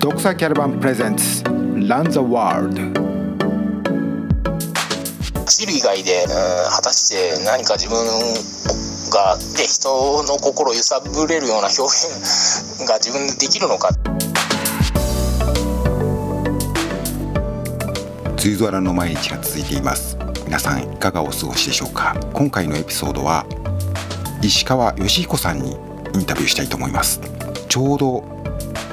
ドクサキャラバンプレゼンツランザワールド。走る以外で、うん、果たして何か自分がで人の心を揺さぶれるような表現が自分でできるのか。梅雨空の毎日が続いています。皆さんいかがお過ごしでしょうか。今回のエピソードは石川義彦さんにインタビューしたいと思います。ちょうど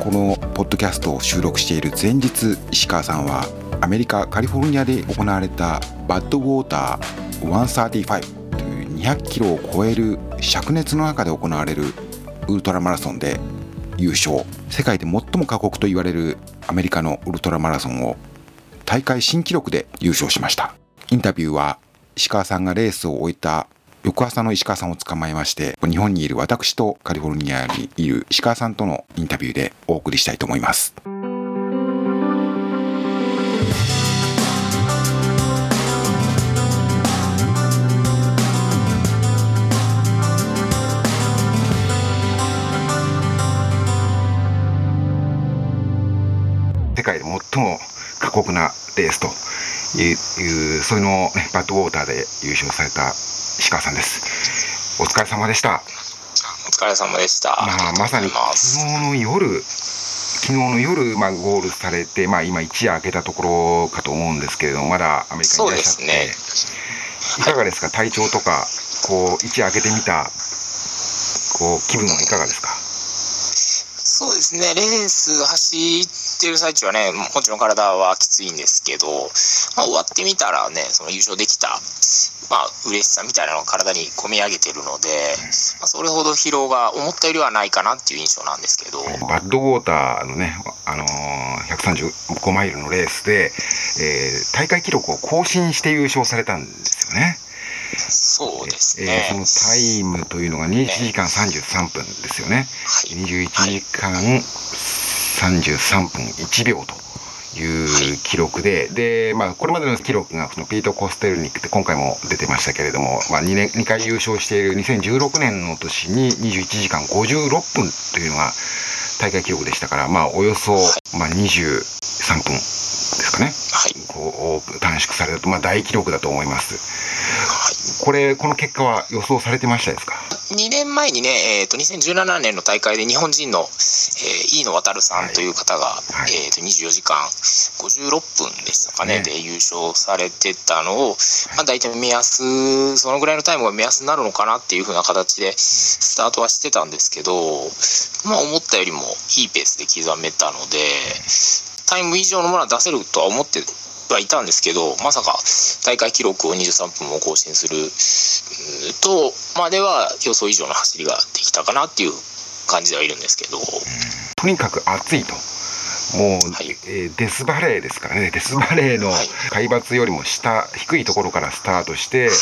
このポッドキャストを収録している前日石川さんはアメリカカリフォルニアで行われたバッドウォーター135という200キロを超える灼熱の中で行われるウルトラマラソンで優勝。世界で最も過酷と言われるアメリカのウルトラマラソンを大会新記録で優勝しました。インタビューは石川さんがレースを終えた翌朝の石川さんを捕まえまして日本にいる私とカリフォルニアにいる石川さんとのインタビューでお送りしたいと思います。世界で最も過酷なレースというそういうのを、ね、バッドウォーターで優勝された石川さんです。お疲れ様でした。お疲れ様でした、まあ、まさに昨日の夜昨日の夜、まあ、ゴールされて、まあ、今一夜明けたところかと思うんですけれどもまだアメリカにいらっしゃって、ね、いかがですか、体調とかこう一夜明けてみたこう気分はいかがですか？そうですね。レース走ってる最中はねもちろん体はきついんですけど、まあ、終わってみたらねその優勝できたまあ嬉しさみたいなのが体に込み上げてるので、まあ、それほど疲労が思ったよりはないかなっていう印象なんですけどバッドウォーターのね、あのー、135マイルのレースで、えー、大会記録を更新して優勝されたんですよね。そうですね、えー、そのタイムというのが21時間33分ですよね。はい、21時間33分1秒と。いう記録で、で、まあ、これまでの記録がそのピート・コステルニックって今回も出てましたけれども、まあ、2, 年2回優勝している2016年の年に21時間56分というのが大会記録でしたから、まあ、およそ、まあ、23分ですかね、はい、こう短縮されると、まあ、大記録だと思います。これ、この結果は予想されてましたですか？2年前にね、えーと、2017年の大会で日本人の、えー、飯野航さんという方が、はい、えーと、24時間56分でしたかね、ね。で優勝されてたのを、まあ、大体目安そのぐらいのタイムが目安になるのかなっていうふうな形でスタートはしてたんですけど、まあ、思ったよりもいいペースで刻めたのでタイム以上のものは出せるとは思ってはいたんですけどまさか大会記録を23分も更新するとまでは予想以上の走りができたかなっていう感じではいるんですけど、とにかく暑いと。もう、はい、えー、デスバレーですからね。デスバレーの海抜よりも下低いところからスタートして、は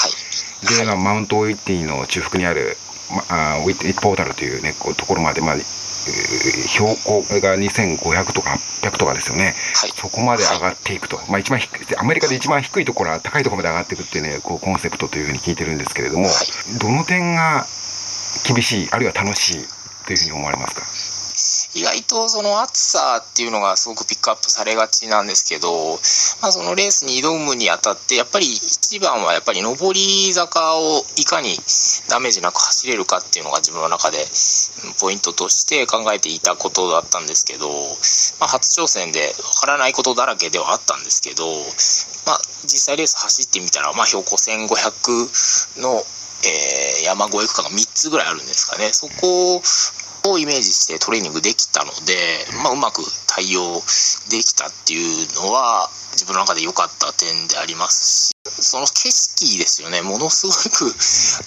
い、で、はい、マウントウィッティの中腹にある、まあ、ウィッティポータルというねこうところまで、まあ、標高が2500とか800とかですよね、はい、そこまで上がっていくと、まあ、一番アメリカで一番低いところは高いところまで上がっていくっていうねこうコンセプトというふうに聞いてるんですけれども、はい、どの点が厳しいあるいは楽しいというふうに思われますか？意外とその暑さっていうのがすごくピックアップされがちなんですけど、まあ、そのレースに挑むにあたってやっぱり一番はやっぱり上り坂をいかにダメージなく走れるかっていうのが自分の中でポイントとして考えていたことだったんですけど、まあ、初挑戦でわからないことだらけではあったんですけど、まあ、実際レース走ってみたら、まあ、標高1500のえー、山越え区間が3つぐらいあるんですかね。そこをイメージしてトレーニングできたので、まあ、うまく対応できたっていうのは自分の中で良かった点でありますしその景色ですよね。ものすごく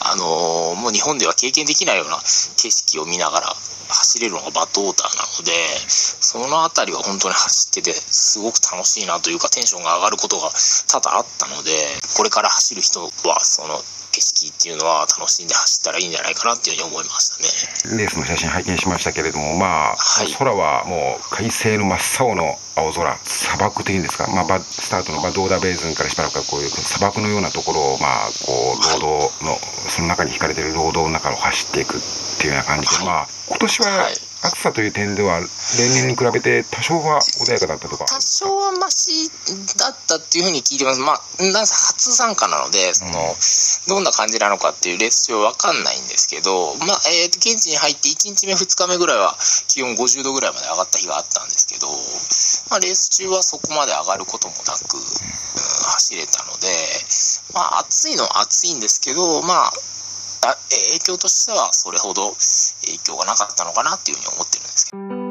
あのもう日本では経験できないような景色を見ながら走れるのがバッドウォーターなのでその辺りは本当に走っててすごく楽しいなというかテンションが上がることが多々あったのでこれから走る人はその景色っていうのは楽しんで走ったらいいんじゃないかなっていうふうに思いましたね。レースの写真拝見しましたけれどもまあ、はい、空はもう快晴の真っ青の青空砂漠というんですか、まあ、スタートのバドーダベーズンからしばらくはこういう砂漠のようなところをまあこう労働の、はい、その中に引かれてる労働の中を走っていくっていうような感じで、はい、まあ今年は、あ暑さという点では例年に比べて多少は穏やかだったとか。多少はマシだったっていうふうに聞いてます。まあなんせ初参加なのでその、どんな感じなのかっていうレース中は分かんないんですけどまあ、えー、と現地に入って1日目2日目ぐらいは気温50度ぐらいまで上がった日があったんですけど、まあ、レース中はそこまで上がることもなく、うん、走れたのでまあ暑いのは暑いんですけどまあ影響としてはそれほど影響がなかったのかなっていうふうに思ってるんですけど。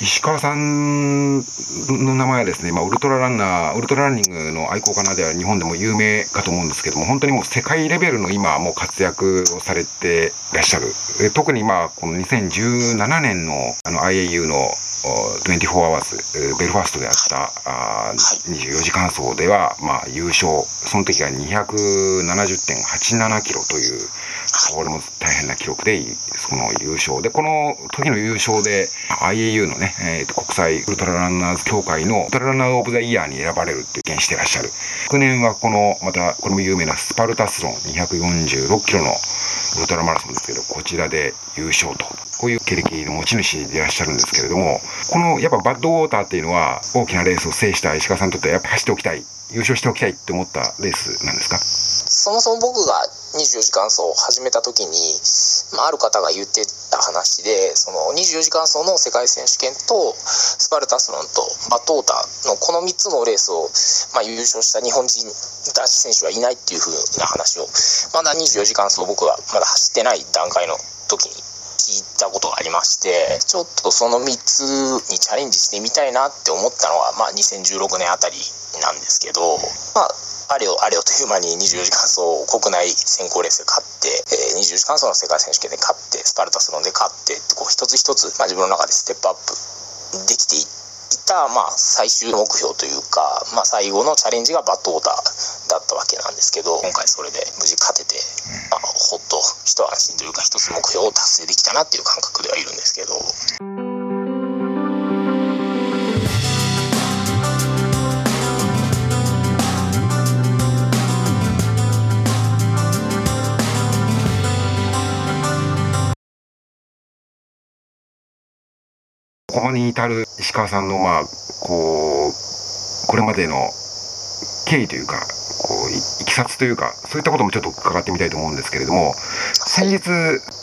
石川さんの名前はですね、まあ、ウルトラランナー、ウルトラランニングの愛好家なでは日本でも有名かと思うんですけども、本当にもう世界レベルの今、もう活躍をされていらっしゃる。特にまあ、この2017年のあの IAU の24 hours ベルファストであった、あ24時間走では、まあ、優勝、その時が270.87キロという、これも大変な記録で、その優勝。で、この時の優勝で、IAU のね、えー、国際ウルトラランナーズ協会のウルトラランナーオブザイヤーに選ばれるって件してらっしゃる。昨年はこの、また、これも有名なスパルタスロン246キロのウルトラマラソンですけど、こちらで優勝と。こういう経歴の持ち主でいらっしゃるんですけれども、このやっぱバッドウォーターっていうのは、大きなレースを制した石川さんにとってはやっぱ走っておきたい、優勝しておきたいって思ったレースなんですか？そもそも僕が24時間走を始めた時に、まあ、ある方が言ってた話でその24時間走の世界選手権とスパルタスロンとバトータのこの3つのレースを、まあ、優勝した日本人男子選手はいないっていう風な話をまだ24時間走僕はまだ走ってない段階の時に聞いたことがありましてちょっとその3つにチャレンジしてみたいなって思ったのが、まあ、2016年あたりなんですけどまああれよあれよという間に24時間走国内選考レースで勝って、えー、24時間走の世界選手権で勝ってスパルタスロンで勝ってってこう一つ一つ、まあ、自分の中でステップアップできていた、まあ、最終目標というか、まあ、最後のチャレンジがバットオーダーだったわけなんですけど今回それで無事勝てて、まあ、ほっと一安心というか一つ目標を達成できたなっていう感覚ではいるんですけど。ここに至る石川さんの、まあ、こう、これまでの経緯というか、こういきさつというかそういったこともちょっと伺ってみたいと思うんですけれども先日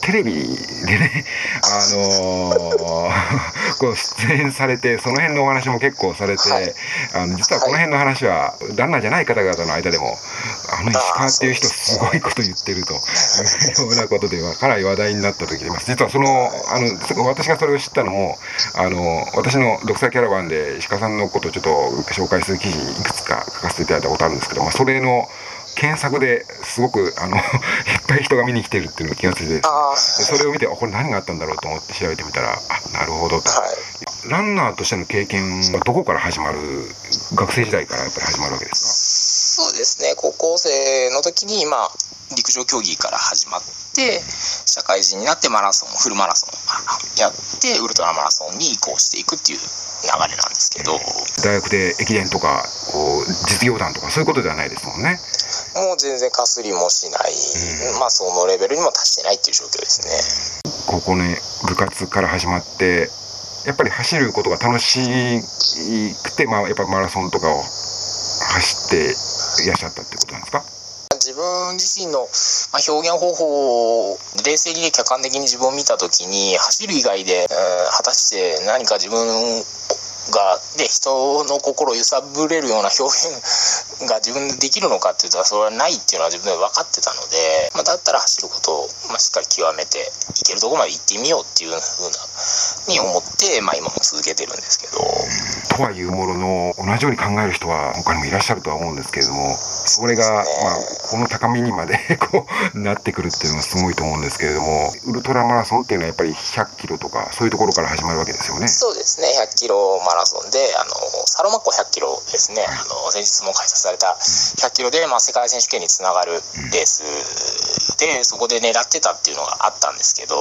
テレビでね あのー、こう出演されてその辺のお話も結構されて、はい、あの実はこの辺の話は旦那じゃない方々の間でもあの石川っていう人すごいこと言ってると いうようなことではかなり話題になった時でます。実はそのあの私がそれを知ったのもあの私の独裁キャラバンで石川さんのことをちょっと紹介する記事いくつか書かせていただいたことあるんですけど、まあ、それの検索ですごくあの いっぱい人が見に来てるっていうのが気がついてそれを見てこれ何があったんだろうと思って調べてみたらあなるほどと、はい、ランナーとしての経験はどこから始まる学生時代からやっぱり始まるわけですか？そうですね。高校生の時にまあ陸上競技から始まって社会人になってマラソンフルマラソンやってウルトラマラソンに移行していくっていう流れなんですけど。大学で駅伝とかこう実業団とかそういうことではないですもんねもう全然かすりもしない、うん、まあそのレベルにも達してないっていう状況ですね。ここね部活から始まってやっぱり走ることが楽しくて、まあ、やっぱマラソンとかを走っていらっしゃったってことなんですか？自分自身の表現方法を冷静に客観的に自分を見た時に走る以外で、果たして何か自分がで人の心を揺さぶれるような表現が自分でできるのかっていうとそれはないっていうのは自分で分かってたので、まあ、だったら走ることを、まあ、しっかり極めていけるとこまで行ってみようっていうふうなに思って、まあ、今も続けてるんですけど。とはいうものの同じように考える人は他にもいらっしゃるとは思うんですけれどもそれが、まあ、この高みにまでこうなってくるっていうのはすごいと思うんですけれどもウルトラマラソンっていうのはやっぱり100キロとかそういうところから始まるわけですよね。そうですね100キロマラソンであのサロマ湖100キロですね、はい、あの先日も開催された100キロで、まあ、世界選手権につながるレースで、そこで狙ってたっていうのがあったんですけど、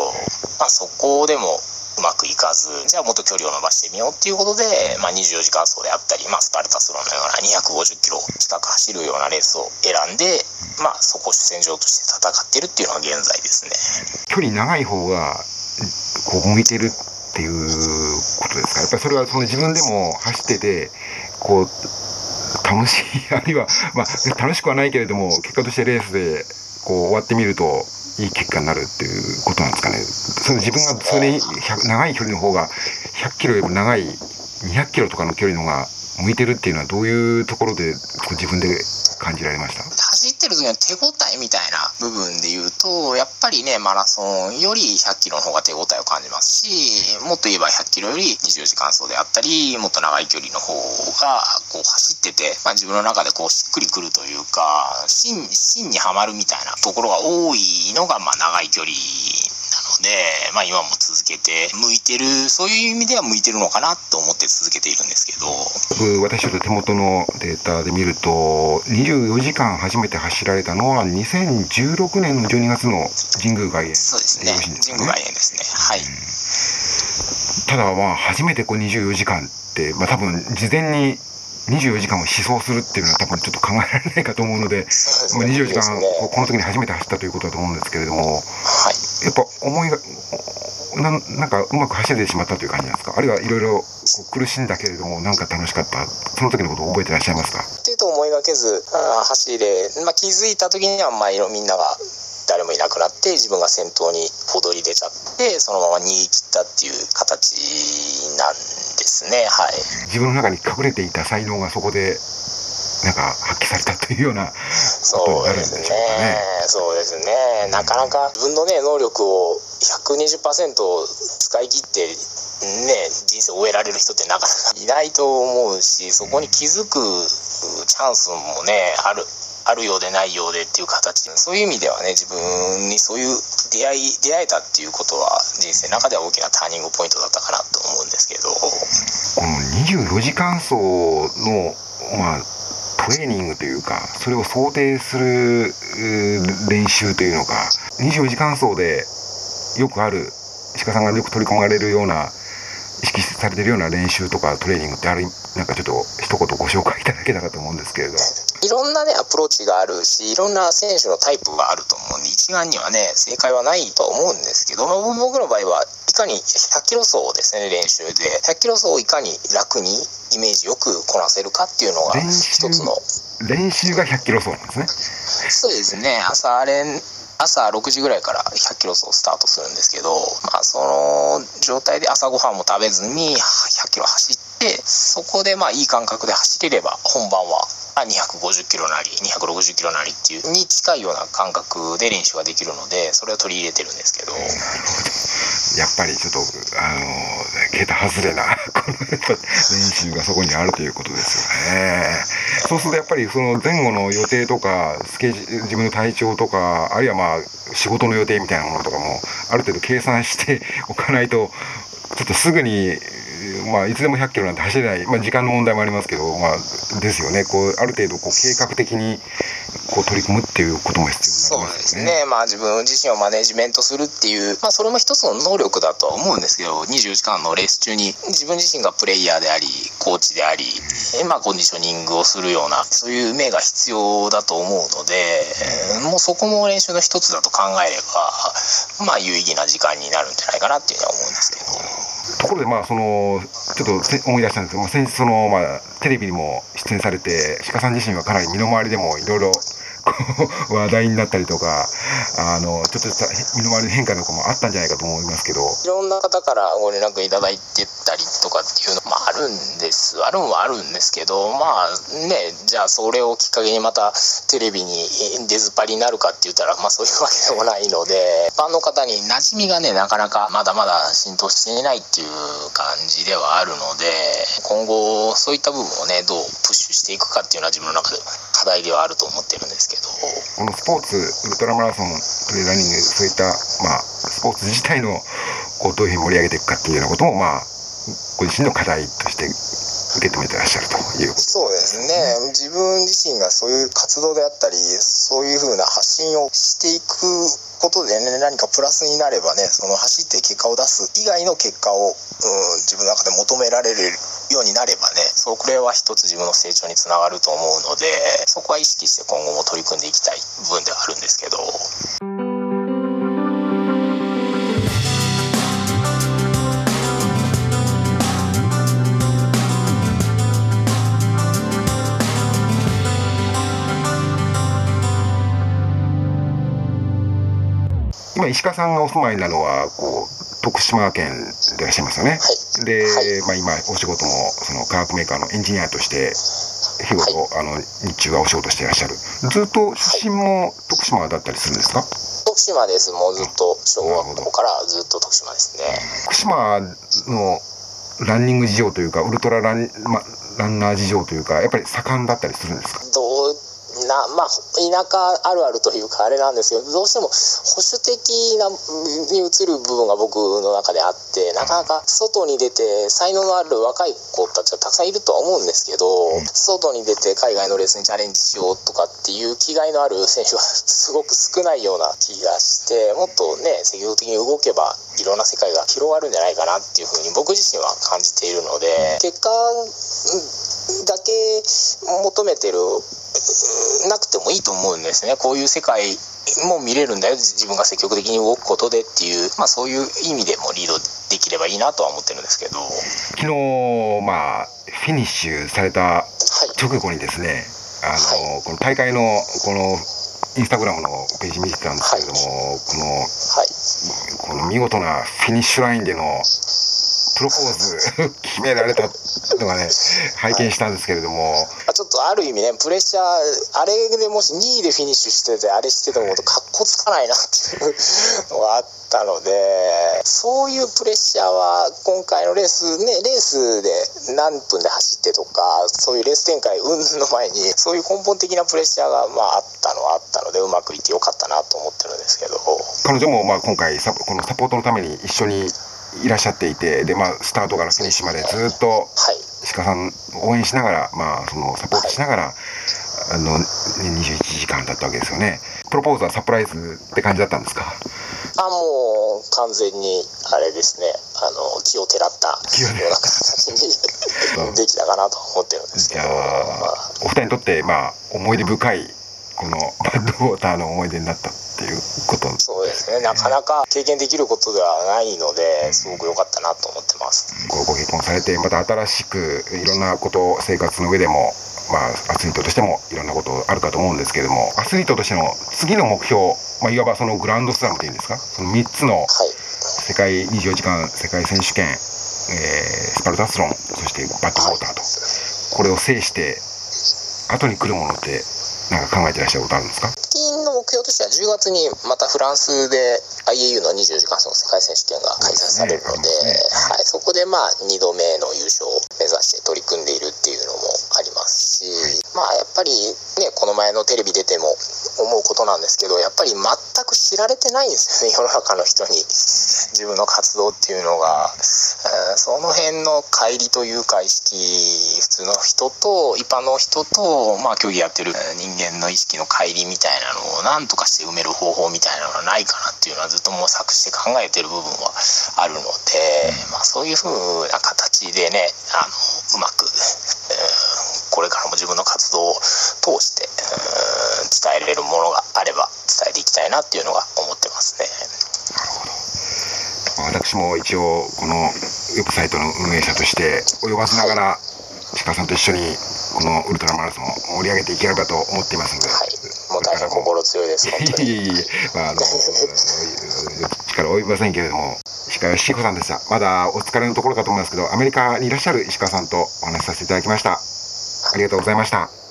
まあ、そこでもうまくいかずじゃあもっと距離を伸ばしてみようっていうことで、まあ、24時間走であったり、まあ、スパルタスロンのような250キロ近く走るようなレースを選んで、まあ、そこを主戦場として戦ってるっていうのが現在ですね。距離長い方がこう向いてるっていうことですか？やっぱりそれはその自分でも走っててこう楽しいあるいは、まあ、楽しくはないけれども結果としてレースでこう終わってみるといい結果になるっていうことなんですかね。その自分がそれ長い距離の方が100キロよりも長い200キロとかの距離の方が向いてるっていうのはどういうところで自分で感じられました？走てる時の手応えみたいな部分で言うとやっぱりねマラソンより100キロの方が手応えを感じますしもっと言えば100キロより24時間走であったりもっと長い距離の方がこう走ってて、まあ、自分の中でこうしっくりくるというか芯芯にはまるみたいなところが多いのがまあ長い距離で、まあ、今も続けて向いてるそういう意味では向いてるのかなと思って続けているんですけど。私ちょっと手元のデータで見ると24時間初めて走られたのは2016年の12月の神宮外苑そうですね。神宮外苑ですね。はい。ただまあ初めてこう24時間って、まあ、多分事前に24時間を思想するっていうのは多分ちょっと考えられないかと思うので、でね、24時間、この時に初めて走ったということだと思うんですけれども、はい、やっぱ思いがななんかうまく走れてしまったという感じなんですか？あるいはいろいろ苦しんだけれどもなんか楽しかった？その時のことを覚えてらっしゃいますか？っていうと思いがけずあ走れ、まあ、気づいた時にはまあみんなが誰もいなくなって自分が先頭に踊り出ちゃってそのまま逃げ切ったっていう形なんですね。はい。自分の中に隠れていた才能がそこでなんか発揮されたというようなことになるんでしょうかね。そうですね。なかなか自分のね能力を120%使い切ってね人生を終えられる人ってなかなかいないと思うし、そこに気づくチャンスもねある。あるようでないようでっていう形そういう意味ではね自分にそういう出会い出会えたっていうことは人生の中では大きなターニングポイントだったかなと思うんですけどこの24時間走のまあトレーニングというかそれを想定する練習というのか24時間走でよくある鹿さんがよく取り込まれるような意識されてるような練習とかトレーニングってあるなんかちょっと一言ご紹介いただけたらと思うんですけれど。いろんなねアプローチがあるしいろんな選手のタイプがあると思うんで一概にはね正解はないと思うんですけど、まあ、僕の場合はいかに100キロ走ですね練習で100キロ走をいかに楽にイメージよくこなせるかっていうのが一つの。練習が100キロ走なんですね。そうですね。朝練朝6時ぐらいから100キロ走スタートするんですけど、まあ、その状態で朝ごはんも食べずに100キロ走ってそこでまあいい感覚で走れれば本番は250キロなり260キロなりっていうに近いような感覚で練習ができるのでそれを取り入れてるんですけど。やっぱりちょっとあの桁外れな練習がそこにあるということですよね。そうするとやっぱりその前後の予定とかスケジ自分の体調とかあるいはまああ仕事の予定みたいなものとかもある程度計算して おかないとちょっとすぐにまあ、いつでも100キロなんて走れない、まあ、時間の問題もありますけど、まあ、ですよね。こうある程度こう計画的にこう取り組むっていうことも必要になりますね。そうですね、まあ、自分自身をマネジメントするっていう、まあ、それも一つの能力だとは思うんですけど24時間のレース中に自分自身がプレイヤーでありコーチであり、まあ、コンディショニングをするようなそういう目が必要だと思うのでもうそこも練習の一つだと考えれば、まあ、有意義な時間になるんじゃないかなっていうのは思うんですけど。ところでまあそのちょっと思い出したんですけど、まあ、先日そのまあテレビにも出演されて鹿さん自身はかなり身の回りでもいろいろ話題になったりとかあのちょっとした身の回りの変化とかもあったんじゃないかと思いますけど。いろんな方からご連絡いただいてたりとかっていうのもあるんです。あるんはあるんですけどまあねじゃあそれをきっかけにまたテレビに出ずっぱりになるかって言ったらまあそういうわけでもないので一般の方に馴染みがねなかなかまだまだ浸透していないっていう感じではあるので今後そういった部分をねどうプッシュしていくかっていうのは自分の中で課題ではあると思ってるんですけど。このスポーツウルトラマラソントレーランニングそういった、まあ、スポーツ自体のこうどういうふうに盛り上げていくかっていうようなことも、まあ、ご自身の課題として受け止めてらっしゃるというそうですね自分自身がそういう活動であったりそういうふうな発信をしていくことでね何かプラスになればねその走って結果を出す以外の結果を、うん、自分の中で求められるようになればねそれは一つ自分の成長につながると思うのでそこは意識して今後も取り組んでいきたい部分ではあるんですけど。今石川さんがお住まいなのはこう徳島県でいらっしゃいますよね。はい、で、はい、まあ、今お仕事もその化学メーカーのエンジニアとして日頃、はい、あの日中はお仕事していらっしゃる。ずっと出身も徳島だったりするんですか？徳島です。もうずっと小学校からずっと徳島ですね。徳島のランニング事情というかウルトララン,、ま、ランナー事情というかやっぱり盛んだったりするんですか？どうな、まあ、田舎あるあるというかあれなんですけど、どうしても保守的なに移る部分が僕の中であって、なかなか外に出て才能のある若い子たちがたくさんいるとは思うんですけど、外に出て海外のレースにチャレンジしようとかっていう気概のある選手は すごく少ないような気がして、もっとね、積極的に動けばいろんな世界が広がるんじゃないかなっていうふうに僕自身は感じているので、結果だけ求めてるなくてもいいと思うんですね。こういう世界も見れるんだよ。自分が積極的に動くことでっていう、まあ、そういう意味でもリードできればいいなとは思ってるんですけど。昨日まあフィニッシュされた直後にですね、はい、あの、はい、この大会のこのインスタグラムのページ見てたんですけれども、はい、この、はい、この見事なフィニッシュラインでのプロポーズ決められたのがね拝見したんですけれども。ちょっとある意味ねプレッシャーあれでもし2位でフィニッシュしててあれしててもかっこつかないなっていうのがあったのでそういうプレッシャーは今回のレースねレースで何分で走ってとかそういうレース展開云々の前にそういう根本的なプレッシャーがまああったのはあったのでうまくいってよかったなと思ってるんですけど。彼女もまあ今回このサポートのために一緒にいらっしゃっていてで、まあ、スタートからフィニッシュまでずっと鹿さん応援しながら、まあ、そのサポートしながら、あの21時間だったわけですよね。プロポーズはサプライズって感じだったんですか？あもう完全にあれですね。あの気をてらったような形にできたかなと思ってるんですけど、まあ、お二人にとって、まあ、思い出深いこのバッドウォーターの思い出になったっていうこと。そうですね。なかなか経験できることではないのですごく良かったなと思ってます、ごご結婚されてまた新しくいろんなこと生活の上でもまあ、アスリートとしてもいろんなことあるかと思うんですけれどもアスリートとしての次の目標、まあ、いわばそのグランドスラムというんですか？その3つの世界24時間世界選手権、えー、スパルタスロンそしてバッドウォーターと、はい、これを制して後に来るものってなんか考えてらっしゃることあるんですか？目標としては10月にまたフランスで IAU の24時間の世界選手権が開催されるので、はい、そこでまあ2度目の優勝を目指して取り組んでいるっていうのもありますし、はい、まあやっぱりねこの前のテレビ出ても思うことなんですけどやっぱり全く知られてないんですよね世の中の人に。自分の活動っていうのが、えー、その辺の乖離というか意識普通の人と一般の人とまあ競技やってる人間の意識の乖離みたいなのを何とかして埋める方法みたいなのがないかなっていうのはずっと模索して考えてる部分はあるので、まあ、そういうふうな形でねあのうまく、えー、これからも自分の活動を通して、伝えられるものがあれば伝えていきたいなっていうのが思ってますね。なるほど私も一応このウェブサイトの運営者として泳がせながら鹿さんと一緒にこのウルトラマラソンを盛り上げていければと思っていますので、はい、もう大変心強いです、本当に。まあ、あの、力及びませんけれども、石川義彦さんでした。まだお疲れのところかと思いますけど、アメリカにいらっしゃる石川さんとお話しさせていただきました。ありがとうございました。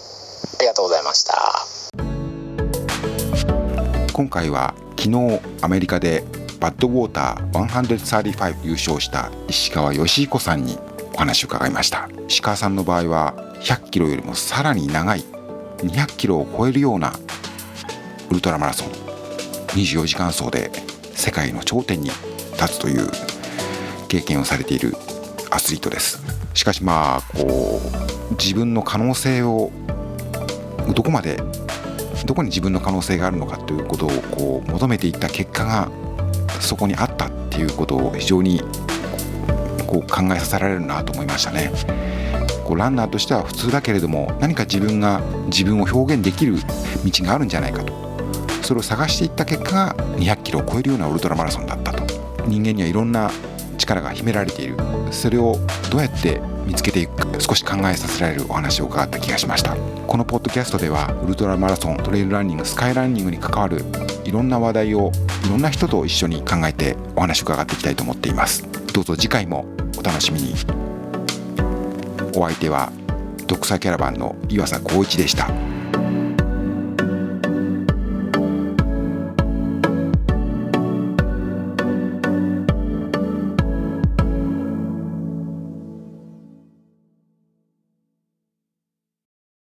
今回は昨日アメリカでバッドウォーター135優勝した石川義彦さんにお話を伺いました。石川さんの場合は100キロよりもさらに長い200キロを超えるようなウルトラマラソン24時間走で世界の頂点に立つという経験をされているアスリートです。しかしまあこう自分の可能性をどこまでどこに自分の可能性があるのかということをこう求めていった結果がそこにあったっていうことを非常にこう考えさせられるなと思いましたね。こうランナーとしては普通だけれども何か自分が自分を表現できる道があるんじゃないかとそれを探していった結果が200キロを超えるようなウルトラマラソンだったと人間にはいろんな力が秘められている。それをどうやって見つけていくか少し考えさせられるお話を伺った気がしました。このポッドキャストではウルトラマラソントレイルランニングスカイランニングに関わるいろんな話題をいろんな人と一緒に考えてお話を伺っていきたいと思っています。どうぞ次回もお楽しみに。お相手は独裁キャラバンの岩佐光一でした。